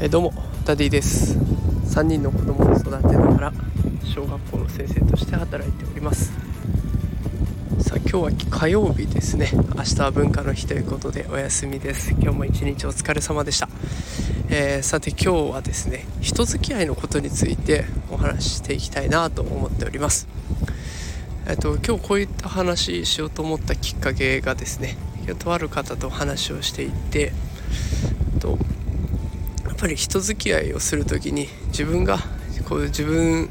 えー、どうもダディです。3人の子供を育てながら小学校の先生として働いております。さあ今日は火曜日ですね。明日は文化の日ということでお休みです。今日も一日お疲れ様でした、えー、さて今日はですね人付き合いのことについてお話ししていきたいなと思っております。えっと今日こういった話しようと思ったきっかけがですねとある方と話をしていてとやっぱり人付き合いをする時に自分がこう自分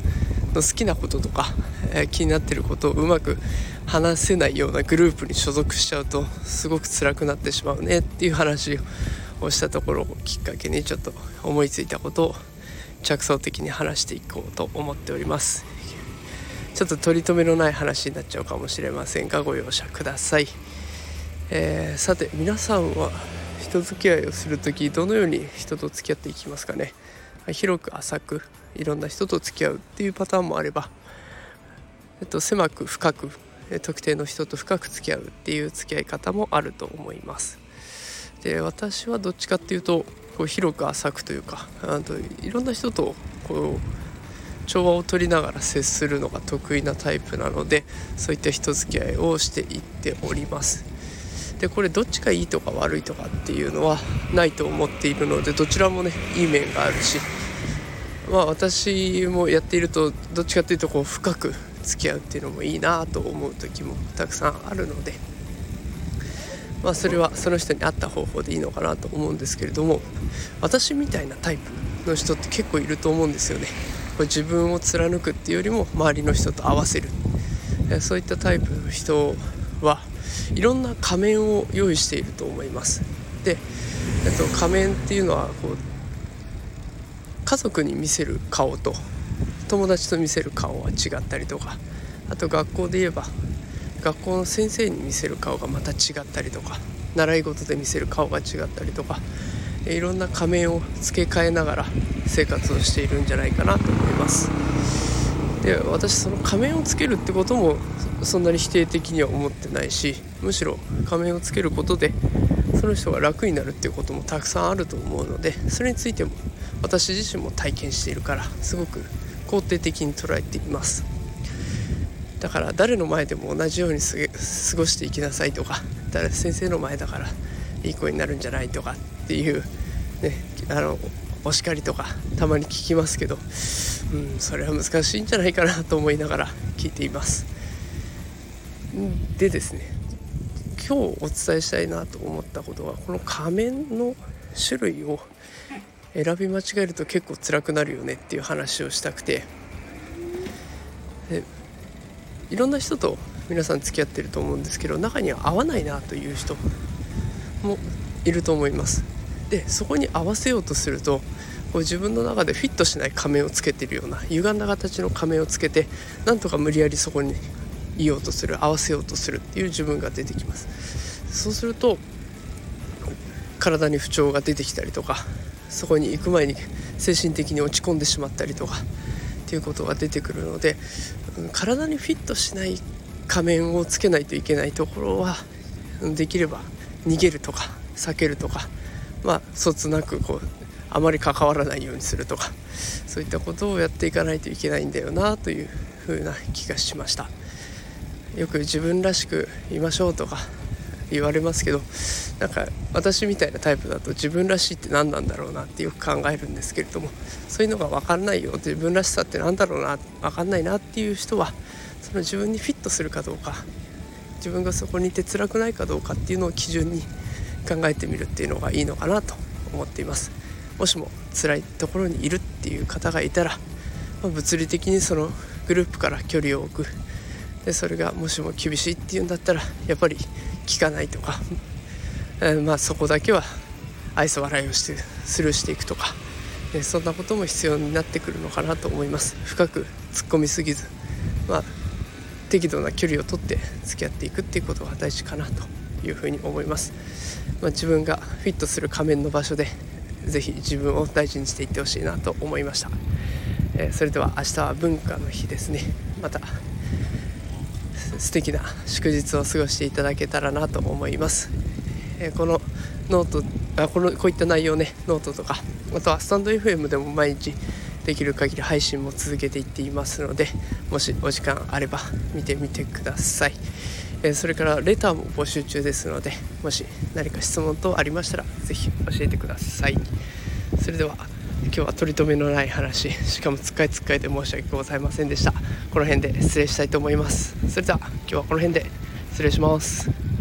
の好きなこととか、えー、気になってることをうまく話せないようなグループに所属しちゃうとすごく辛くなってしまうねっていう話をしたところをきっかけにちょっと思いついたことを着想的に話していこうと思っております。ちょっと取り留めのない話になっちゃうかもしれませんがご容赦ください、えー、さて皆さんは人付き合いをする時どのように人と付き合っていきますかね。広く浅くいろんな人と付き合うっていうパターンもあれば、えっと、狭く深く特定の人と深く付き合うっていう付き合い方もあると思います。で私はどっちかっていうとこう広く浅くというかあといろんな人とこう調和を取りながら接するのが得意なタイプなのでそういった人付き合いをしていっておりますでこれどっちがいいとか悪いとかっていうのはないと思っているのでどちらもねいい面があるしまあ私もやっているとどっちかっていうとこう深く付き合うっていうのもいいなと思う時もたくさんあるのでまあそれはその人に合った方法でいいのかなと思うんですけれども私みたいなタイプの人って結構いると思うんですよね。これ自分を貫くっていうよりも周りの人と合わせる。そういったタイプの人はいろんな仮面を用意していると思います。で、えっと、仮面っていうのはこう家族に見せる顔と友達と見せる顔は違ったりとかあと学校で言えば学校の先生に見せる顔がまた違ったりとか習い事で見せる顔が違ったりとかいろんな仮面を付け替えながら生活をしているんじゃないかなと思います。で私その仮面をつけるってこともそんなに否定的には思ってないしむしろ仮面をつけることでその人が楽になるっていうこともたくさんあると思うのでそれについても私自身も体験しているからすごく肯定的に捉えています。だから誰の前でも同じように過ごしていきなさいとか誰先生の前だからいい子になるんじゃないとかっていうねあのお叱りとかたまに聞きますけど、うん、それは難しいんじゃないかなと思いながら聞いています。でですね今日お伝えしたいなと思ったことはこの仮面の種類を選び間違えると結構辛くなるよねっていう話をしたくてでいろんな人と皆さん付き合ってると思うんですけど中には合わないなという人もいると思います。でそこに合わせようとするとこう自分の中でフィットしない仮面をつけてるような歪んだ形の仮面をつけてなんとか無理やりそこに言おうとする合わせようとするっていう自分が出てきます。そうすると体に不調が出てきたりとかそこに行く前に精神的に落ち込んでしまったりとかっていうことが出てくるので体にフィットしない仮面をつけないといけないところはできれば逃げるとか避けるとかまあそつなくこうあまり関わらないようにするとかそういったことをやっていかないといけないんだよなというふうな気がしました。よく自分らしくいましょうとか言われますけどなんか私みたいなタイプだと自分らしいって何なんだろうなってよく考えるんですけれどもそういうのが分かんないよ自分らしさって何だろうな分かんないなっていう人はその自分にフィットするかどうか自分がそこにいて辛くないかどうかっていうのを基準に考えてみるっていうのがいいのかなと思っています。もしも辛いところにいるっていう方がいたら、まあ、物理的にそのグループから距離を置く。でそれがもしも厳しいっていうんだったらやっぱり聞かないとか、えー、まあそこだけは愛想笑いをしてスルーしていくとか、え、そんなことも必要になってくるのかなと思います。深く突っ込みすぎず。まあ適度な距離をとって付き合っていくっていうことが大事かなというふうに思います、まあ、自分がフィットする仮面の場所で是非自分を大事にしていってほしいなと思いました、えー、それでは明日は文化の日ですね。また素敵な祝日を過ごしていただけたらなと思います、えー、このノートあこのこういった内容ねノートとかあとはスタンド FM でも毎日できる限り配信も続けていっていますのでもしお時間あれば見てみてください、えー、それからレターも募集中ですのでもし何か質問等ありましたら是非教えてください。それでは今日は取り留めのない話しかもつっかいつっかいで申し訳ございませんでした。この辺で失礼したいと思います。それでは今日はこの辺で失礼します。